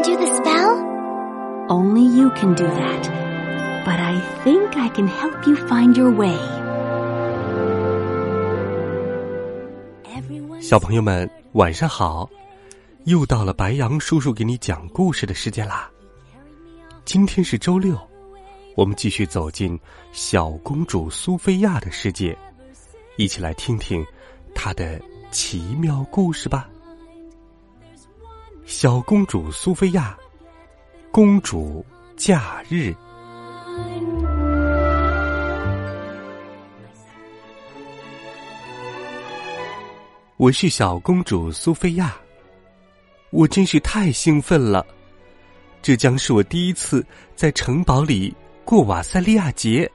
Undo the spell? Only you can do that. But I think I can help you find your way. 小朋友们，晚上好！又到了白羊叔叔给你讲故事的时间啦。今天是周六，我们继续走进小公主苏菲亚的世界，一起来听听她的奇妙故事吧。小公主苏菲亚，公主假日。我是小公主苏菲亚，我真是太兴奋了！这将是我第一次在城堡里过瓦塞利亚节，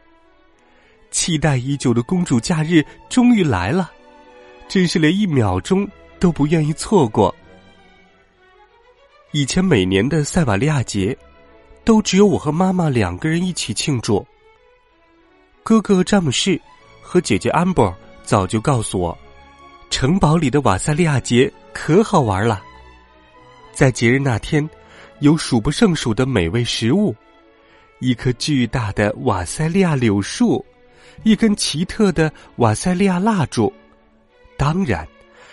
期待已久的公主假日终于来了，真是连一秒钟都不愿意错过。以前每年的塞瓦利亚节，都只有我和妈妈两个人一起庆祝。哥哥詹姆士和姐姐安博早就告诉我。城堡里的瓦塞利亚节可好玩了，在节日那天，有数不胜数的美味食物，一棵巨大的瓦塞利亚柳树，一根奇特的瓦塞利亚蜡烛，当然，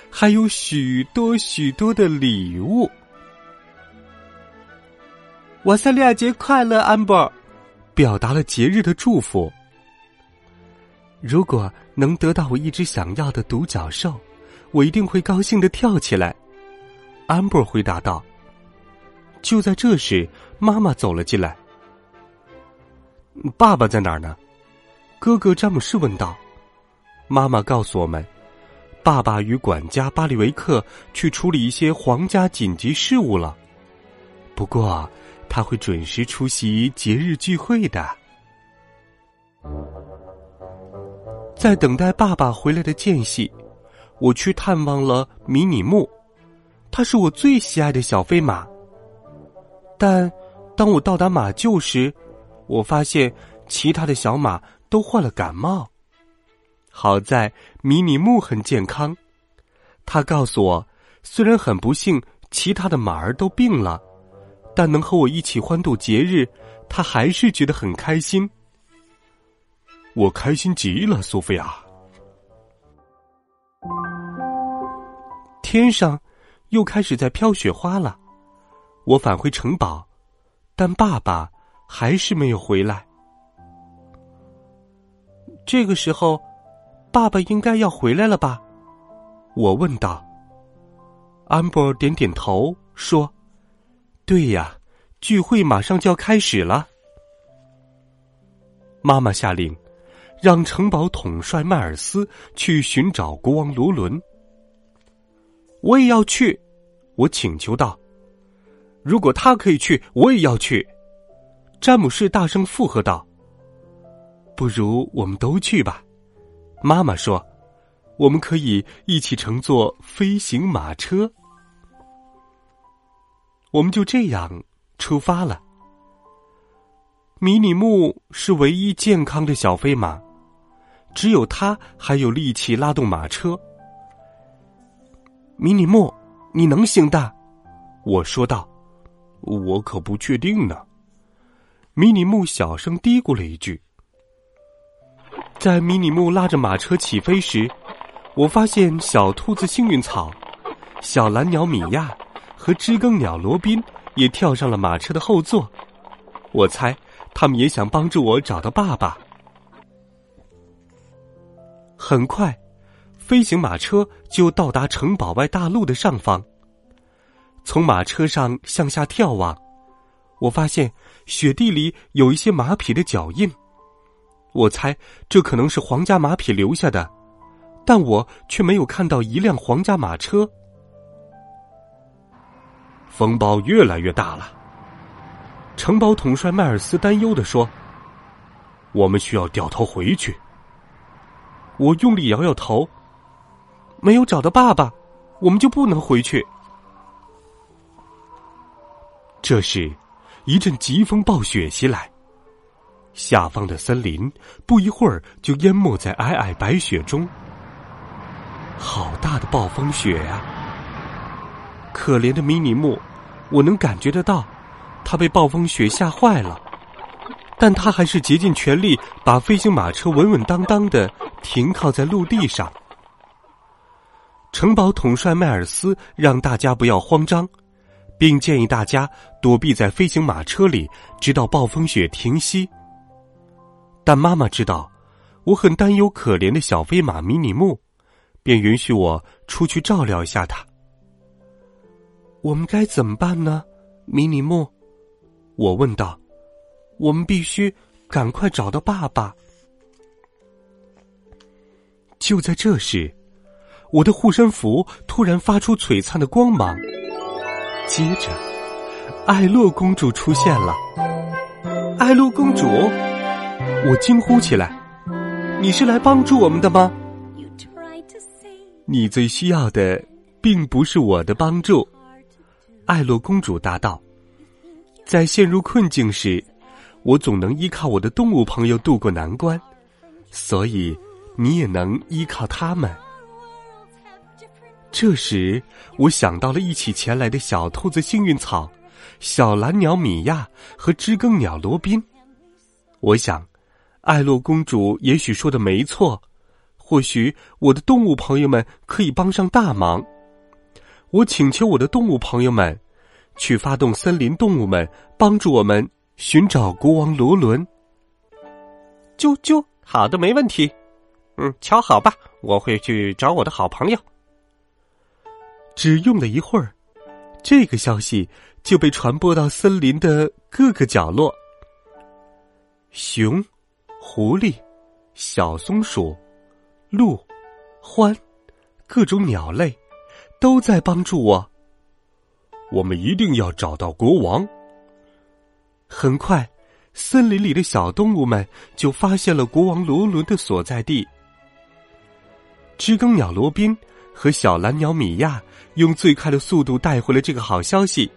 还有许多许多的礼物。瓦塞利亚节快乐，安博，表达了节日的祝福。如果能得到我一直想要的独角兽，我一定会高兴的跳起来。安博回答道。就在这时，妈妈走了进来。爸爸在哪儿呢？哥哥詹姆士问道。妈妈告诉我们，爸爸与管家巴里维克去处理一些皇家紧急事务了。不过，他会准时出席节日聚会的。在等待爸爸回来的间隙，我去探望了迷你木，它是我最喜爱的小飞马。但当我到达马厩时，我发现其他的小马都患了感冒。好在迷你木很健康，他告诉我，虽然很不幸其他的马儿都病了，但能和我一起欢度节日，他还是觉得很开心。我开心极了，苏菲亚。天上又开始在飘雪花了。我返回城堡，但爸爸还是没有回来。这个时候，爸爸应该要回来了吧？我问道。安博点点头说：“对呀，聚会马上就要开始了。”妈妈下令。让城堡统帅迈尔斯去寻找国王罗伦。我也要去，我请求道：“如果他可以去，我也要去。”詹姆士大声附和道：“不如我们都去吧。”妈妈说：“我们可以一起乘坐飞行马车。”我们就这样出发了。迷你木是唯一健康的小飞马。只有它还有力气拉动马车。迷你木，你能行的，我说道。我可不确定呢。迷你木小声嘀咕了一句。在迷你木拉着马车起飞时，我发现小兔子幸运草、小蓝鸟米娅和知更鸟罗宾也跳上了马车的后座。我猜他们也想帮助我找到爸爸。很快，飞行马车就到达城堡外大路的上方。从马车上向下眺望，我发现雪地里有一些马匹的脚印。我猜这可能是皇家马匹留下的，但我却没有看到一辆皇家马车。风暴越来越大了。城堡统帅迈尔斯担忧的说：“我们需要掉头回去。”我用力摇摇头，没有找到爸爸，我们就不能回去。这时，一阵疾风暴雪袭来，下方的森林不一会儿就淹没在皑皑白雪中。好大的暴风雪呀！可怜的迷你木，我能感觉得到，他被暴风雪吓坏了，但他还是竭尽全力把飞行马车稳稳当当的停靠在陆地上。城堡统帅迈尔斯让大家不要慌张，并建议大家躲避在飞行马车里，直到暴风雪停息。但妈妈知道，我很担忧可怜的小飞马迷你木。便允许我出去照料一下他。我们该怎么办呢，迷你木？我问道。我们必须赶快找到爸爸。就在这时，我的护身符突然发出璀璨的光芒，接着，艾洛公主出现了。艾洛公主，我惊呼起来：“你是来帮助我们的吗？”你最需要的，并不是我的帮助，艾洛公主答道。在陷入困境时，我总能依靠我的动物朋友渡过难关，所以你也能依靠他们。这时，我想到了一起前来的小兔子幸运草、小蓝鸟米娅和知更鸟罗宾。我想，艾洛公主也许说的没错。或许我的动物朋友们可以帮上大忙。我请求我的动物朋友们，去发动森林动物们帮助我们寻找国王罗伦。啾啾，好的，没问题。嗯，瞧好吧，我会去找我的好朋友。只用了一会儿，这个消息就被传播到森林的各个角落。熊、狐狸、小松鼠。鹿、獾，各种鸟类，都在帮助我。我们一定要找到国王。很快，森林里的小动物们就发现了国王罗伦的所在地。知更鸟罗宾和小蓝鸟米娅用最快的速度带回了这个好消息。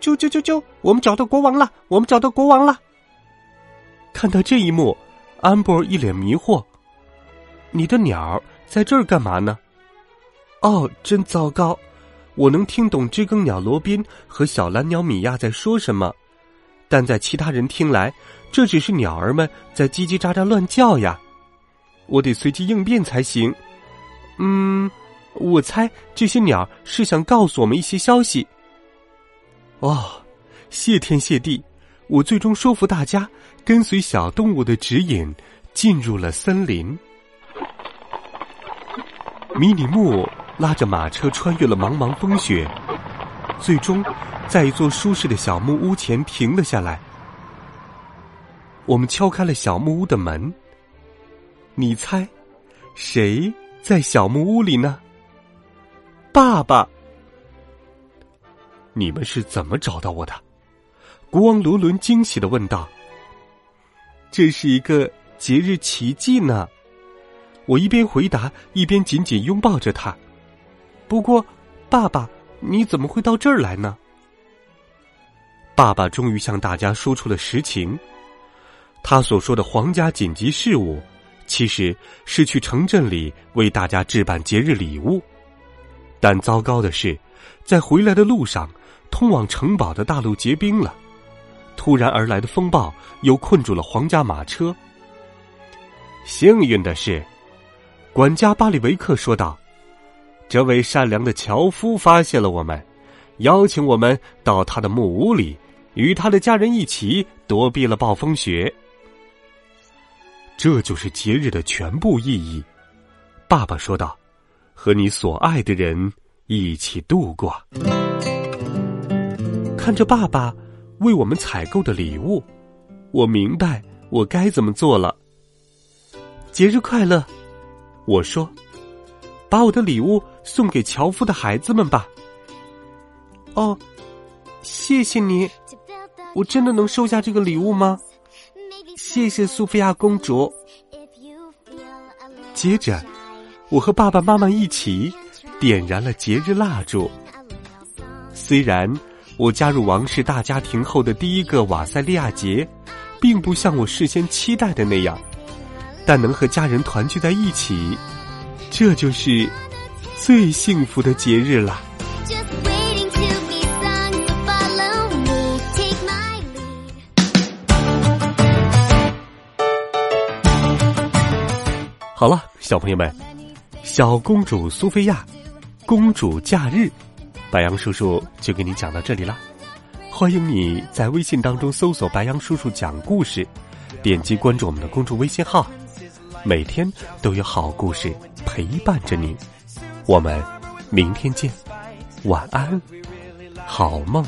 啾啾啾啾！我们找到国王了！我们找到国王了！看到这一幕，安博一脸迷惑。你的鸟在这儿干嘛呢？哦，真糟糕！我能听懂知更鸟罗宾和小蓝鸟米娅在说什么，但在其他人听来，这只是鸟儿们在叽叽喳喳乱叫呀。我得随机应变才行。嗯，我猜这些鸟是想告诉我们一些消息。哦，谢天谢地，我最终说服大家跟随小动物的指引，进入了森林。迷你木拉着马车穿越了茫茫风雪，最终在一座舒适的小木屋前停了下来。我们敲开了小木屋的门，你猜，谁在小木屋里呢？爸爸。你们是怎么找到我的？国王罗伦惊喜的问道。这是一个节日奇迹呢。我一边回答，一边紧紧拥抱着他。不过，爸爸，你怎么会到这儿来呢？爸爸终于向大家说出了实情。他所说的皇家紧急事务，其实是去城镇里为大家置办节日礼物。但糟糕的是，在回来的路上，通往城堡的大路结冰了。突然而来的风暴又困住了皇家马车。幸运的是。管家巴里维克说道：“这位善良的樵夫发现了我们，邀请我们到他的木屋里，与他的家人一起躲避了暴风雪。这就是节日的全部意义。”爸爸说道：“和你所爱的人一起度过。”看着爸爸为我们采购的礼物，我明白我该怎么做了。节日快乐！我说：“把我的礼物送给樵夫的孩子们吧。”哦，谢谢你，我真的能收下这个礼物吗？谢谢苏菲亚公主。接着，我和爸爸妈妈一起点燃了节日蜡烛。虽然我加入王室大家庭后的第一个瓦塞利亚节，并不像我事先期待的那样，但能和家人团聚在一起，这就是最幸福的节日了。好了，小朋友们，小公主苏菲亚，公主假日，白羊叔叔就给你讲到这里了。欢迎你在微信当中搜索“白羊叔叔讲故事”，点击关注我们的公众微信号，每天都有好故事陪伴着你。我们明天见，晚安，好梦。